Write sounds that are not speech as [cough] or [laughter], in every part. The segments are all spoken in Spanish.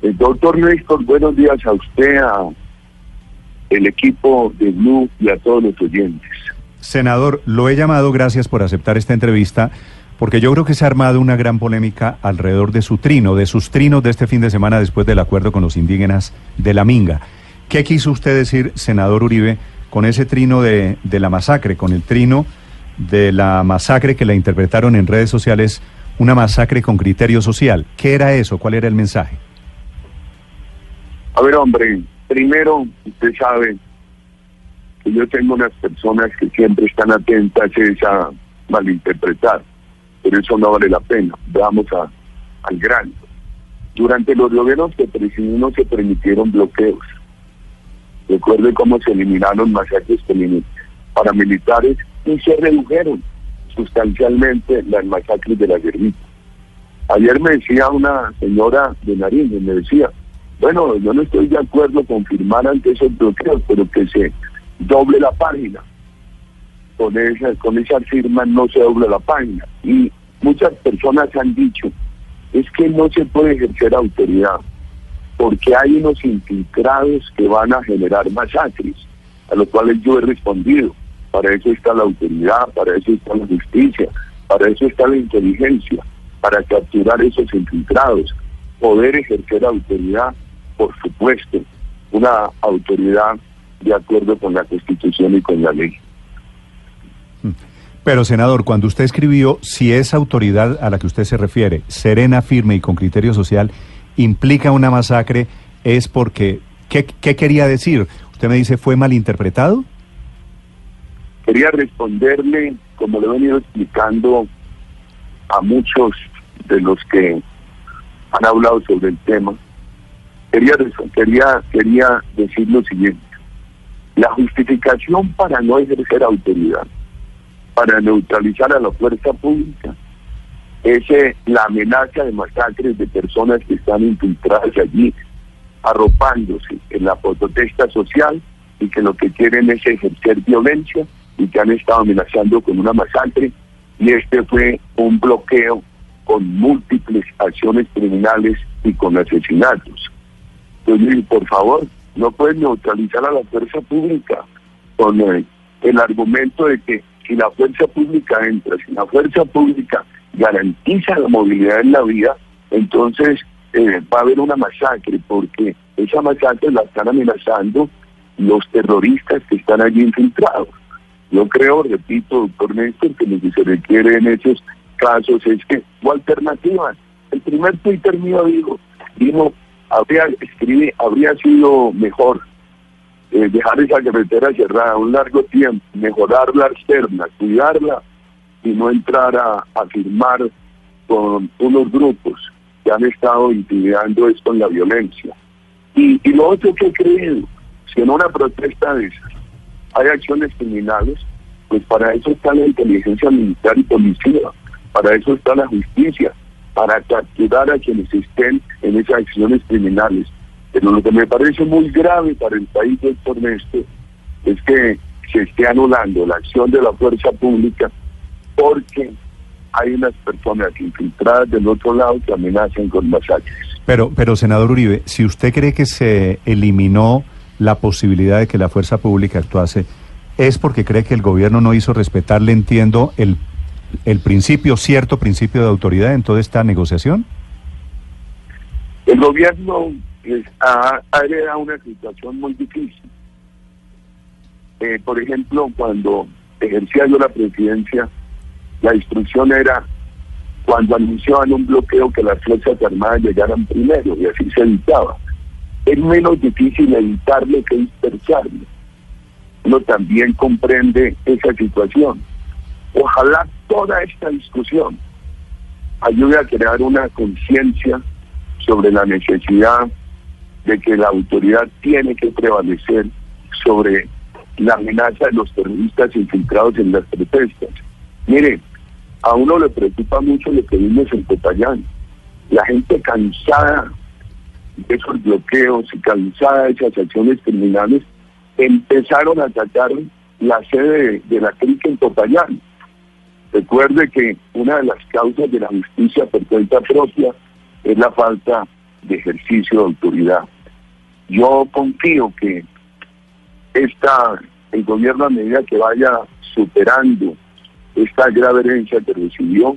El doctor Néstor, buenos días a usted, a el equipo de Blue y a todos los oyentes. Senador, lo he llamado, gracias por aceptar esta entrevista, porque yo creo que se ha armado una gran polémica alrededor de su trino, de sus trinos de este fin de semana después del acuerdo con los indígenas de la Minga. ¿Qué quiso usted decir, senador Uribe, con ese trino de, de la masacre, con el trino de la masacre que la interpretaron en redes sociales, una masacre con criterio social? ¿Qué era eso? ¿Cuál era el mensaje? A ver, hombre, primero, usted sabe que yo tengo unas personas que siempre están atentas a malinterpretar, pero eso no vale la pena. Vamos a, al grano. Durante los gobiernos que presidimos se permitieron bloqueos. Recuerde cómo se eliminaron masacres paramilitares y se redujeron sustancialmente las masacres de la guerrilla. Ayer me decía una señora de Nariño, me decía, bueno, yo no estoy de acuerdo con firmar ante esos bloqueos, pero que se doble la página. Con esa, con esa firma no se doble la página. Y muchas personas han dicho, es que no se puede ejercer autoridad, porque hay unos infiltrados que van a generar masacres, a los cuales yo he respondido. Para eso está la autoridad, para eso está la justicia, para eso está la inteligencia, para capturar esos infiltrados, poder ejercer autoridad por supuesto, una autoridad de acuerdo con la Constitución y con la ley. Pero, senador, cuando usted escribió, si esa autoridad a la que usted se refiere, serena, firme y con criterio social, implica una masacre, es porque, ¿qué, qué quería decir? Usted me dice, ¿fue malinterpretado? Quería responderle, como le he venido explicando a muchos de los que han hablado sobre el tema, quería, decir lo siguiente. La justificación para no ejercer autoridad, para neutralizar a la fuerza pública, es eh, la amenaza de masacres de personas que están infiltradas allí, arropándose en la protesta social y que lo que quieren es ejercer violencia y que han estado amenazando con una masacre. Y este fue un bloqueo con múltiples acciones criminales y con asesinatos. Pues, por favor, no pueden neutralizar a la fuerza pública con el, el argumento de que si la fuerza pública entra, si la fuerza pública garantiza la movilidad en la vida, entonces eh, va a haber una masacre, porque esa masacre la están amenazando los terroristas que están allí infiltrados. Yo creo, repito, doctor Néstor, que lo que se requiere en esos casos es que, o alternativas. El primer Twitter mío dijo, dijo, habría, escribe, habría sido mejor eh, dejar esa carretera cerrada un largo tiempo, mejorar la externa, cuidarla y no entrar a, firmar con unos grupos que han estado intimidando esto en la violencia. Y, y lo otro que he creído, si en una protesta de esas hay acciones criminales, pues para eso está la inteligencia militar y policía, para eso está la justicia, para capturar a quienes estén en esas acciones criminales. Pero lo que me parece muy grave para el país del Néstor es que se esté anulando la acción de la fuerza pública porque hay unas personas infiltradas del otro lado que amenazan con masacres. Pero, pero senador Uribe, si usted cree que se eliminó la posibilidad de que la fuerza pública actuase, ¿es porque cree que el gobierno no hizo respetar, le entiendo, el el principio, cierto principio de autoridad en toda esta negociación? El gobierno pues, ha, heredado una situación muy difícil. Eh, por ejemplo, cuando ejercía yo la presidencia, la instrucción era cuando anunciaban un bloqueo que las Fuerzas Armadas llegaran primero y así se evitaba. Es menos difícil evitarlo que dispersarlo. Uno también comprende esa situación. Ojalá toda esta discusión ayude a crear una conciencia sobre la necesidad de que la autoridad tiene que prevalecer sobre la amenaza de los terroristas infiltrados en las protestas. Mire, a uno le preocupa mucho lo que vimos en Popayán. La gente cansada de esos bloqueos y cansada de esas acciones criminales empezaron a atacar la sede de, la clínica en Popayán. Recuerde que una de las causas de la justicia por cuenta propia es la falta de ejercicio de autoridad. Yo confío que esta, el gobierno a medida que vaya superando esta grave herencia que recibió,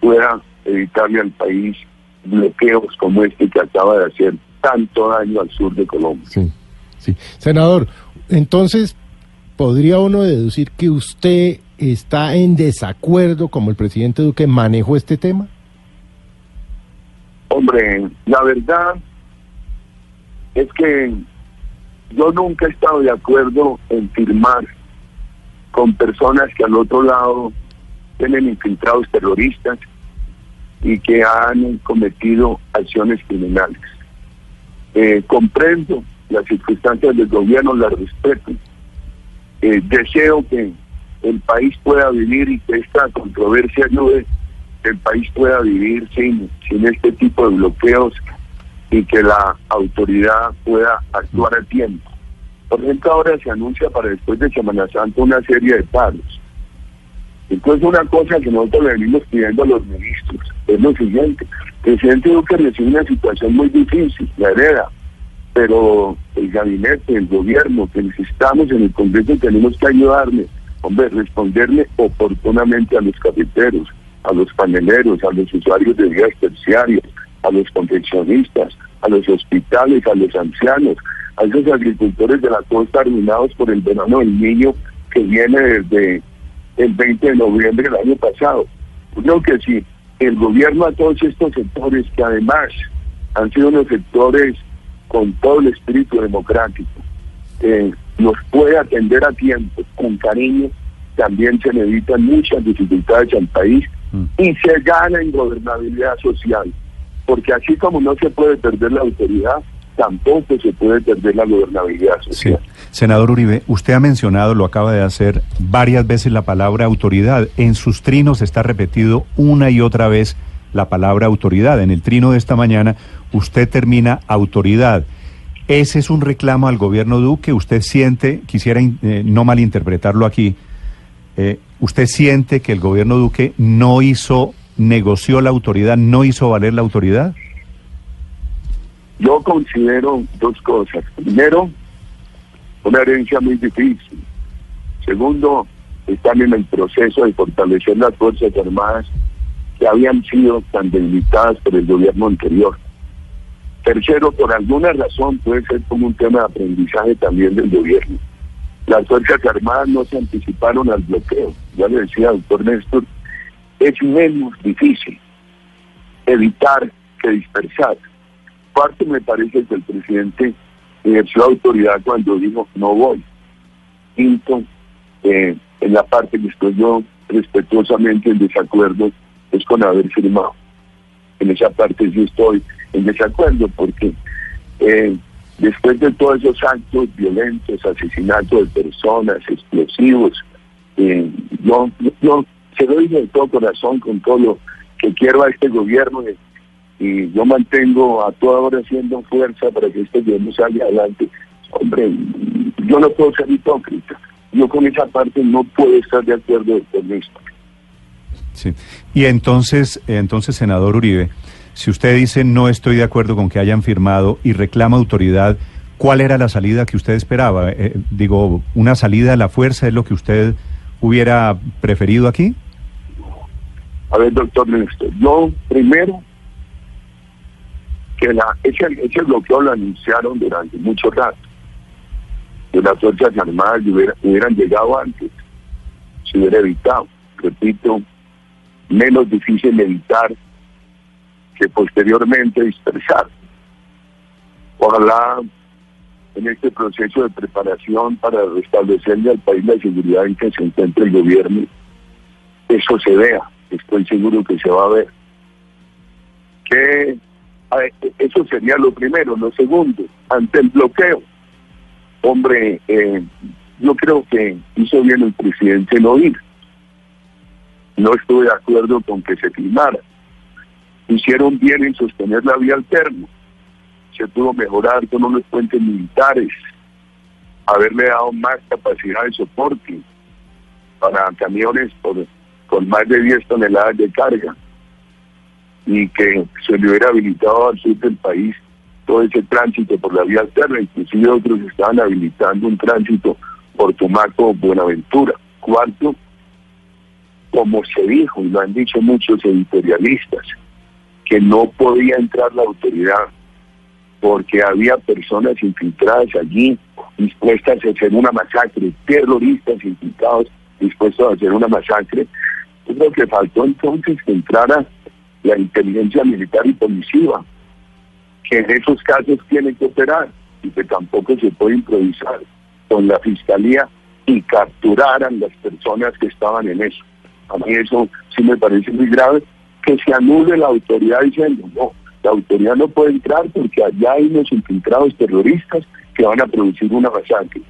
pueda evitarle al país bloqueos como este que acaba de hacer tanto daño al sur de Colombia. Sí, sí. Senador, entonces, ¿podría uno deducir que usted está en desacuerdo como el presidente Duque manejó este tema? Hombre, la verdad es que yo nunca he estado de acuerdo en firmar con personas que al otro lado tienen infiltrados terroristas y que han cometido acciones criminales. Eh, comprendo las circunstancias del gobierno, las respeto. Eh, deseo que el país pueda vivir y que esta controversia ayude, que el país pueda vivir sin, sin este tipo de bloqueos y que la autoridad pueda actuar a tiempo. Por ejemplo, ahora se anuncia para después de Semana Santa una serie de paros. Entonces, una cosa que nosotros le venimos pidiendo a los ministros es lo siguiente: el presidente Duque recibe una situación muy difícil, la hereda, pero el gabinete, el gobierno que necesitamos en el Congreso tenemos que ayudarle, hombre, responderle oportunamente a los cafeteros, a los paneleros, a los usuarios de vías terciarias, a los confeccionistas, a los hospitales, a los ancianos, a esos agricultores de la costa arruinados por el verano del niño que viene desde el 20 de noviembre del año pasado. Creo que si el gobierno a todos estos sectores, que además han sido unos sectores con todo el espíritu democrático, eh, los puede atender a tiempo, con cariño, también se le evitan muchas dificultades al país mm. y se gana en gobernabilidad social, porque así como no se puede perder la autoridad, tampoco se puede perder la gobernabilidad social. Senador Uribe, usted ha mencionado, lo acaba de hacer varias veces la palabra autoridad. En sus trinos está repetido una y otra vez la palabra autoridad. En el trino de esta mañana usted termina autoridad. Ese es un reclamo al gobierno Duque. Usted siente, quisiera eh, no malinterpretarlo aquí, eh, usted siente que el gobierno Duque no hizo, negoció la autoridad, no hizo valer la autoridad. Yo considero dos cosas. Primero, una herencia muy difícil. Segundo, están en el proceso de fortalecer las Fuerzas Armadas que habían sido tan debilitadas por el gobierno anterior. Tercero, por alguna razón puede ser como un tema de aprendizaje también del gobierno. Las Fuerzas Armadas no se anticiparon al bloqueo. Ya le decía, doctor Néstor, es menos difícil evitar que dispersar parte me parece que el presidente ejerció autoridad cuando dijo no voy. Quinto, eh, en la parte que estoy yo respetuosamente en desacuerdo es con haber firmado. En esa parte sí estoy en desacuerdo porque eh, después de todos esos actos violentos, asesinatos de personas, explosivos, eh, yo, yo se lo de todo corazón con todo lo que quiero a este gobierno y yo mantengo a toda hora haciendo fuerza para que este gobierno salga adelante. Hombre, yo no puedo ser hipócrita. Yo con esa parte no puedo estar de acuerdo con esto. Sí. Y entonces, entonces, senador Uribe, si usted dice no estoy de acuerdo con que hayan firmado y reclama autoridad, ¿cuál era la salida que usted esperaba? Eh, digo, ¿una salida a la fuerza es lo que usted hubiera preferido aquí? A ver, doctor Néstor, yo primero que la, ese, ese bloqueo lo anunciaron durante mucho rato. Que las Fuerzas Armadas hubieran llegado antes, se hubiera evitado. Repito, menos difícil evitar que posteriormente dispersar. Ojalá en este proceso de preparación para restablecerle al país la seguridad en que se encuentra el gobierno, eso se vea, estoy seguro que se va a ver que eso sería lo primero. Lo segundo, ante el bloqueo, hombre, eh, yo creo que hizo bien el presidente no ir. No estuve de acuerdo con que se firmara. Hicieron bien en sostener la vía alterna. Se pudo mejorar con unos puentes militares, haberle dado más capacidad de soporte para camiones con más de 10 toneladas de carga y que se le hubiera habilitado al sur del país todo ese tránsito por la vía alterna, inclusive otros estaban habilitando un tránsito por Tumaco Buenaventura. Cuarto, como se dijo y lo han dicho muchos editorialistas, que no podía entrar la autoridad porque había personas infiltradas allí dispuestas a hacer una masacre, terroristas infiltrados dispuestos a hacer una masacre. Yo creo que faltó entonces que entrara la inteligencia militar y policiva, que en esos casos tienen que operar y que tampoco se puede improvisar con la fiscalía y capturaran las personas que estaban en eso. A mí eso sí me parece muy grave, que se anule la autoridad diciendo, no, la autoridad no puede entrar porque allá hay unos infiltrados terroristas que van a producir una masacre.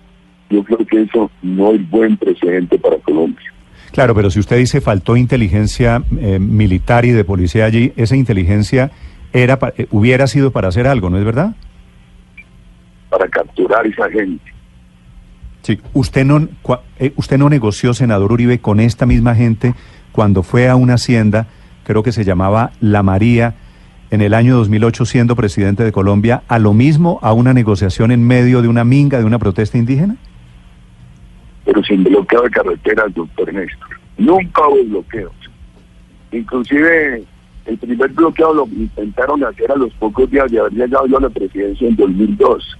Yo creo que eso no es buen precedente para Colombia. Claro, pero si usted dice faltó inteligencia eh, militar y de policía allí, esa inteligencia era eh, hubiera sido para hacer algo, ¿no es verdad? Para capturar a esa gente. Sí, usted no eh, usted no negoció senador Uribe con esta misma gente cuando fue a una hacienda, creo que se llamaba La María en el año 2008 siendo presidente de Colombia, a lo mismo a una negociación en medio de una minga de una protesta indígena? pero sin bloqueo de carreteras, doctor Néstor. Nunca hubo bloqueos. Inclusive el primer bloqueo lo intentaron hacer a los pocos días de haber llegado yo a la presidencia en 2002.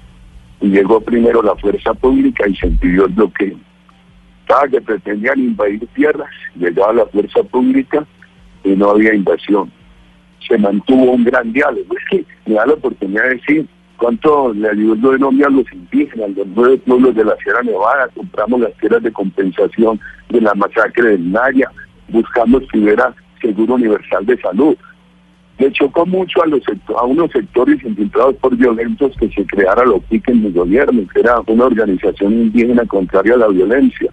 Y llegó primero la fuerza pública y se impidió el bloqueo. Cada que pretendían invadir tierras, llegaba la fuerza pública y no había invasión. Se mantuvo un gran diálogo. Es que me da la oportunidad de decir, cuánto le ayudó el gobierno a los indígenas, los nueve pueblos de la Sierra Nevada, compramos las tierras de compensación de la masacre del Naya, buscando que hubiera seguro universal de salud. Le chocó mucho a, los a unos sectores infiltrados por violentos que se creara lo que en el gobierno, que era una organización indígena contraria a la violencia.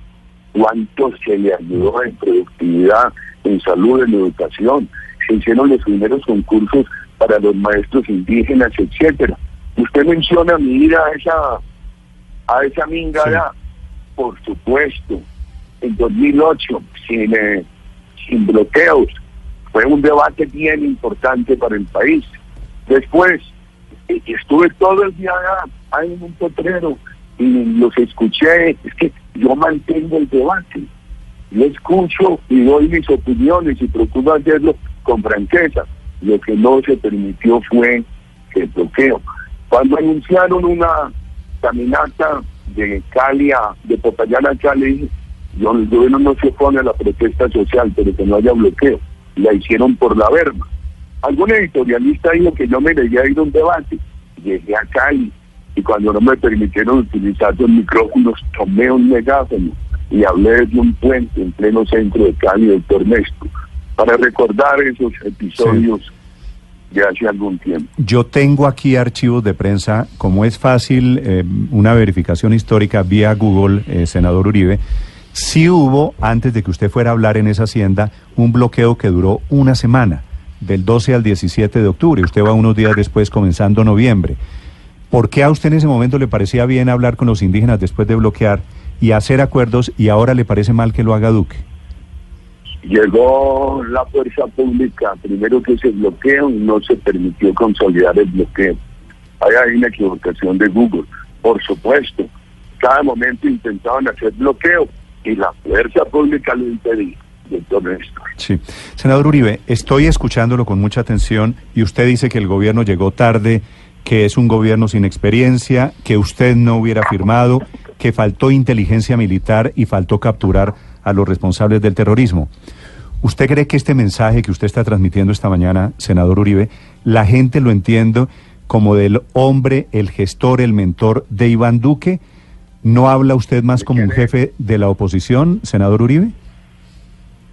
¿Cuánto se le ayudó en productividad, en salud, en educación? Se hicieron los primeros concursos para los maestros indígenas, etcétera. Usted menciona mi ida a esa, a esa minga por supuesto, en 2008, sin, eh, sin bloqueos. Fue un debate bien importante para el país. Después, eh, estuve todo el día allá, en un potrero, y los escuché. Es que yo mantengo el debate. Yo escucho y doy mis opiniones y procuro hacerlo con franqueza. Lo que no se permitió fue el bloqueo. Cuando anunciaron una caminata de Cali a, de Popayán a Cali, yo, el gobierno no se opone la protesta social, pero que no haya bloqueo. La hicieron por la verba. Algún editorialista dijo que yo me debía ir a un debate. Llegué a Cali y cuando no me permitieron utilizar los micrófonos, tomé un megáfono y hablé de un puente en pleno centro de Cali, del Néstor, para recordar esos episodios de hace algún tiempo. Yo tengo aquí archivos de prensa, como es fácil eh, una verificación histórica vía Google, eh, senador Uribe, sí hubo, antes de que usted fuera a hablar en esa hacienda, un bloqueo que duró una semana, del 12 al 17 de octubre. Usted va unos días después, comenzando noviembre. ¿Por qué a usted en ese momento le parecía bien hablar con los indígenas después de bloquear y hacer acuerdos y ahora le parece mal que lo haga Duque? Llegó la fuerza pública, primero que se bloqueó y no se permitió consolidar el bloqueo. Hay una equivocación de Google. Por supuesto, cada momento intentaban hacer bloqueo y la fuerza pública lo impedía. Sí. Senador Uribe, estoy escuchándolo con mucha atención y usted dice que el gobierno llegó tarde, que es un gobierno sin experiencia, que usted no hubiera firmado, que faltó inteligencia militar y faltó capturar a los responsables del terrorismo. ¿Usted cree que este mensaje que usted está transmitiendo esta mañana, senador Uribe, la gente lo entiende como del hombre, el gestor, el mentor de Iván Duque? ¿No habla usted más como un jefe de la oposición, senador Uribe?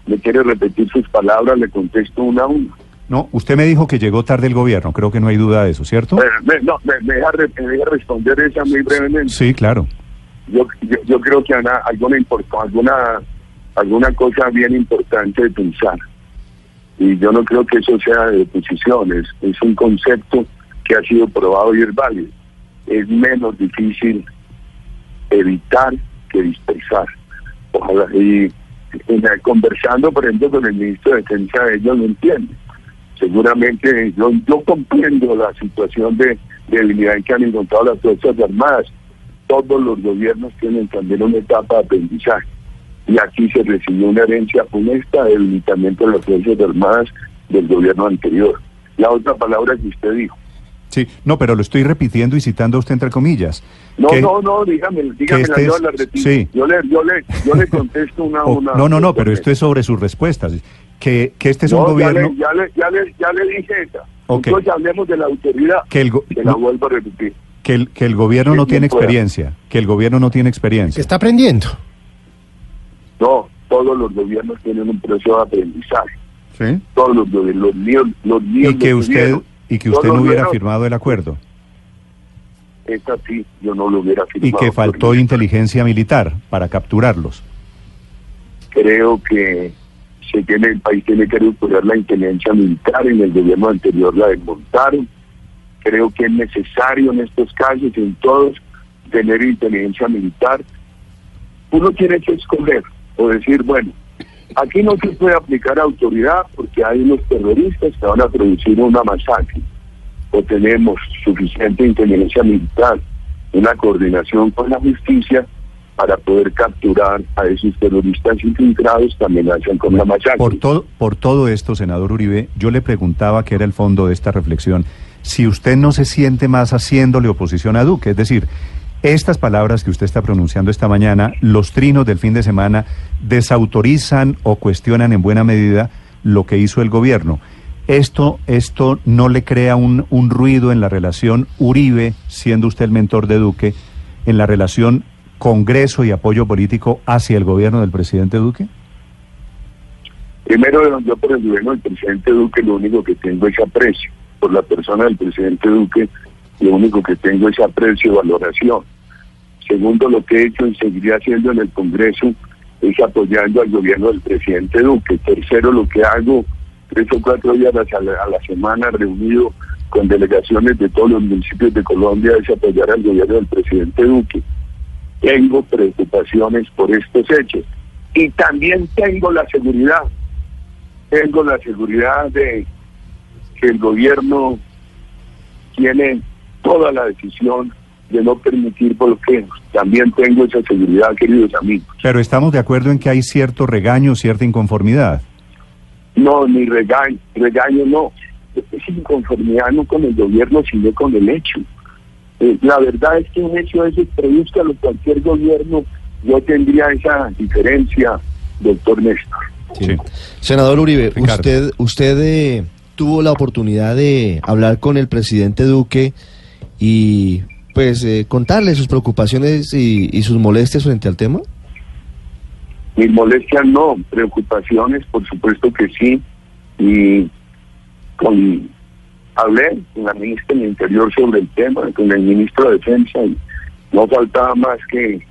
¿Le quiere repetir sus palabras? Le contesto una a una. No, usted me dijo que llegó tarde el gobierno, creo que no hay duda de eso, ¿cierto? Eh, me, no, me, me deja, re- me deja responder esa muy brevemente. Sí, claro. Yo, yo, yo creo que Ana, alguna, alguna, alguna cosa bien importante de pensar. Y yo no creo que eso sea de oposición, es, es un concepto que ha sido probado y es válido. Es menos difícil evitar que dispersar. Ojalá, y, conversando, por ejemplo, con el ministro de Defensa, ellos lo entienden. Seguramente yo, yo comprendo la situación de debilidad que han encontrado las Fuerzas Armadas. Todos los gobiernos tienen también una etapa de aprendizaje. Y aquí se recibió una herencia funesta del debilitamiento de las Fuerzas Armadas del gobierno anterior. La otra palabra que usted dijo. Sí, no, pero lo estoy repitiendo y citando a usted entre comillas. No, que- no, no, dígame, dígame, este yo es- la repito. sí. Yo le, yo le, yo le contesto una, [laughs] Oh, una. no, no, no, pero esto es sobre sus respuestas. Que, que este es un No, gobierno... le, ya, le, ya, le, ya le dije esa. Ok. Entonces hablemos de la autoridad. Que el, go- Que la no, vuelvo a repetir. que el, que el gobierno no tiene pueda. experiencia, que el gobierno no tiene Que experiencia. está aprendiendo. No, todos los gobiernos tienen un proceso de aprendizaje. ¿Sí? Todos los gobiernos, los míos, los míos. Y que usted. Y que usted no hubiera firmado el acuerdo Esta sí, yo no lo hubiera firmado. y que faltó inteligencia militar para capturarlos. Creo que se tiene, el país tiene que recuperar la inteligencia militar. En el gobierno anterior la desmontaron. Creo que es necesario en estos casos, en todos, tener inteligencia militar. Uno tiene que escoger o decir, bueno, aquí no se puede aplicar autoridad porque hay unos terroristas que van a producir una masacre. O tenemos suficiente inteligencia militar, una coordinación con la justicia para poder capturar a esos terroristas infiltrados que amenazan con la masacre. Por todo, por todo esto, senador Uribe, yo le preguntaba que era el fondo de esta reflexión, si usted no se siente más haciéndole oposición a Duque, es decir, estas palabras que usted está pronunciando esta mañana, los trinos del fin de semana, desautorizan o cuestionan en buena medida lo que hizo el gobierno. Esto, esto no le crea un, un ruido en la relación Uribe, siendo usted el mentor de Duque, en la relación Congreso y apoyo político hacia el gobierno del presidente Duque? Primero, yo por el gobierno del presidente Duque lo único que tengo es aprecio. Por la persona del presidente Duque, lo único que tengo es aprecio y valoración. Segundo, lo que he hecho y seguiré haciendo en el Congreso es apoyando al gobierno del presidente Duque. Tercero, lo que hago tres o cuatro días a la, a la semana reunido con delegaciones de todos los municipios de Colombia es apoyar al gobierno del presidente Duque. Tengo preocupaciones por estos hechos y también tengo la seguridad tengo la seguridad de que el gobierno tiene toda la decisión de no permitir bloqueos. También tengo esa seguridad, queridos amigos. Pero estamos de acuerdo en que hay cierto regaño, cierta inconformidad. No, ni regaño, regaño no. Es inconformidad no con el gobierno, sino con el hecho. Eh, la verdad es que un hecho esos produzca lo cualquier gobierno, yo tendría esa diferencia, doctor Néstor. Sí. Senador Uribe, Ricardo. usted, usted eh, tuvo la oportunidad de hablar con el presidente Duque y pues eh, contarle sus preocupaciones y, sus molestias frente al tema. Mis molestias no, preocupaciones por supuesto que sí. Y con, hablé con la ministra del Interior sobre el tema, con el ministro de Defensa, y no faltaba más que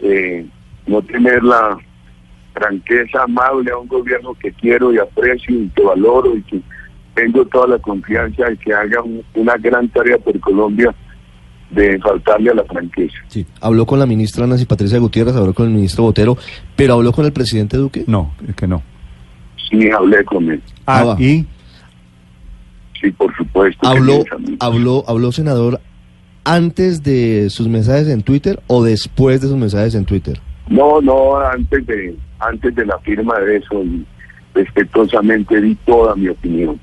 eh, no tener la franqueza amable a un gobierno que quiero y aprecio y que valoro y que tengo toda la confianza de que haga un- una gran tarea por Colombia de faltarle a la franqueza. Sí. Habló con la ministra Nancy Patricia Gutiérrez, habló con el ministro Botero, pero habló con el presidente Duque. No, es que no. Sí, hablé con él. Ah, Ah, y Sí, por supuesto. Habló, habló, habló, senador, antes de sus mensajes en Twitter o después de sus mensajes en Twitter. No, no, antes de, antes de la firma de eso, y respetuosamente di toda mi opinión.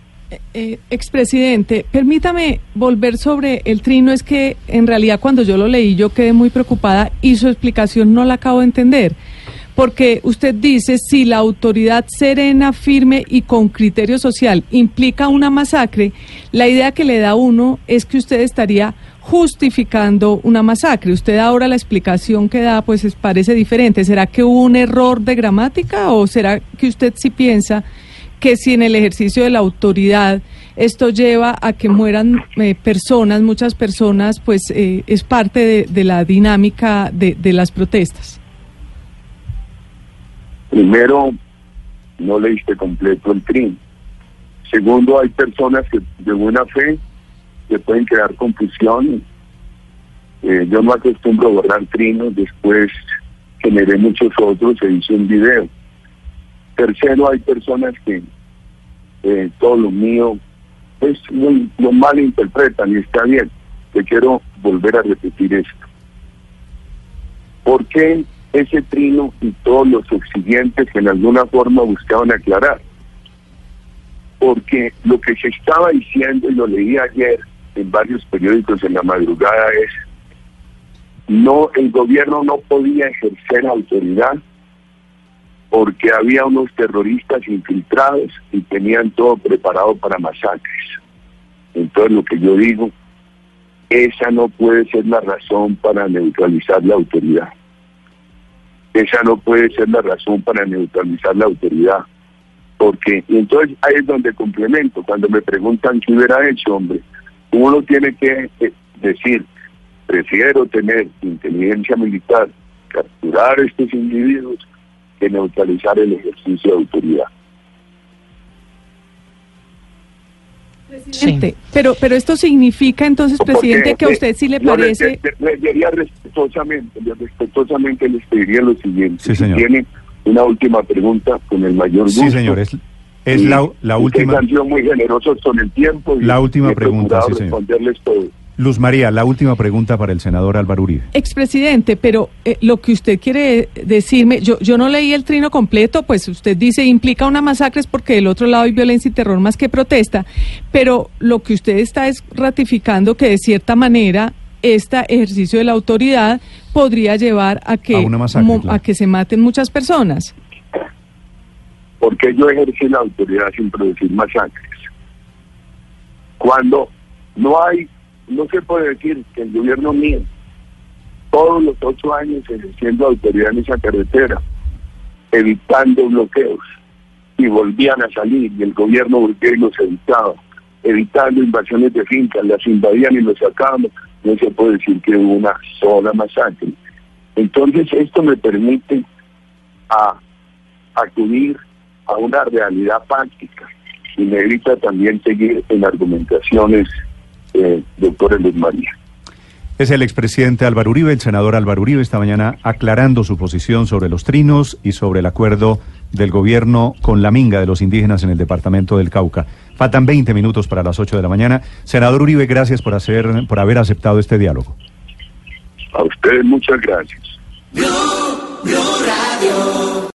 Eh, expresidente, permítame volver sobre el trino. Es que en realidad cuando yo lo leí yo quedé muy preocupada y su explicación no la acabo de entender. Porque usted dice, si la autoridad serena, firme y con criterio social implica una masacre, la idea que le da uno es que usted estaría justificando una masacre. Usted ahora la explicación que da pues es- parece diferente. ¿Será que hubo un error de gramática o será que usted sí piensa que si en el ejercicio de la autoridad esto lleva a que mueran eh, personas, muchas personas, pues eh, es parte de, la dinámica de, las protestas. Primero, no leíste completo el trin. Segundo, hay personas que de buena fe que pueden crear confusión. Eh, yo no acostumbro a borrar trinos, después generé muchos otros e hice un video. Tercero, hay personas que todo lo mío pues muy, lo malinterpretan y está bien. Te quiero volver a repetir esto. ¿Por qué ese trino y todos los subsiguientes en alguna forma buscaban aclarar? Porque lo que se estaba diciendo, y lo leí ayer en varios periódicos en la madrugada, es no el gobierno no podía ejercer autoridad porque había unos terroristas infiltrados y tenían todo preparado para masacres. Entonces lo que yo digo, esa no puede ser la razón para neutralizar la autoridad. Esa no puede ser la razón para neutralizar la autoridad. Porque, entonces ahí es donde complemento, cuando me preguntan qué hubiera hecho, hombre, uno tiene que eh, decir, prefiero tener inteligencia militar, capturar a estos individuos, que neutralizar el ejercicio de autoridad. Presidente, pero, pero esto significa entonces, presidente, que a usted sí le yo parece... Le, le- le diría respetuosamente, le- respetuosamente les pediría lo siguiente. Sí, si señor. tiene una última pregunta, con el mayor gusto. Sí, señor, es, es Y la, la última. han sido muy generosos con el tiempo. y La última pregunta, sí, señor. responderles todo. Luz María, la última pregunta para el senador Álvaro Uribe. Expresidente, pero eh, lo que usted quiere decirme, yo, yo no leí el trino completo, pues usted dice implica una masacre es porque del otro lado hay violencia y terror más que protesta, pero lo que usted está es ratificando que de cierta manera este ejercicio de la autoridad podría llevar a que, A una masacre, mo- claro. a que se maten muchas personas. porque yo ejercí la autoridad sin producir masacres. Cuando no hay, no se puede decir que el gobierno mío, todos los ocho años ejerciendo autoridad en esa carretera, evitando bloqueos, y volvían a salir, y el gobierno volvía y los evitaba, evitando invasiones de fincas, las invadían y los sacaban, no se puede decir que hubo una sola masacre. Entonces esto me permite a acudir a una realidad práctica y me evita también seguir en argumentaciones, eh, doctor Luis María. Es el expresidente Álvaro Uribe, el senador Álvaro Uribe, esta mañana aclarando su posición sobre los trinos y sobre el acuerdo del gobierno con la minga de los indígenas en el departamento del Cauca. Faltan 20 minutos para las 8 de la mañana. Senador Uribe, gracias por, hacer, por haber aceptado este diálogo. A ustedes muchas gracias. Blue Radio.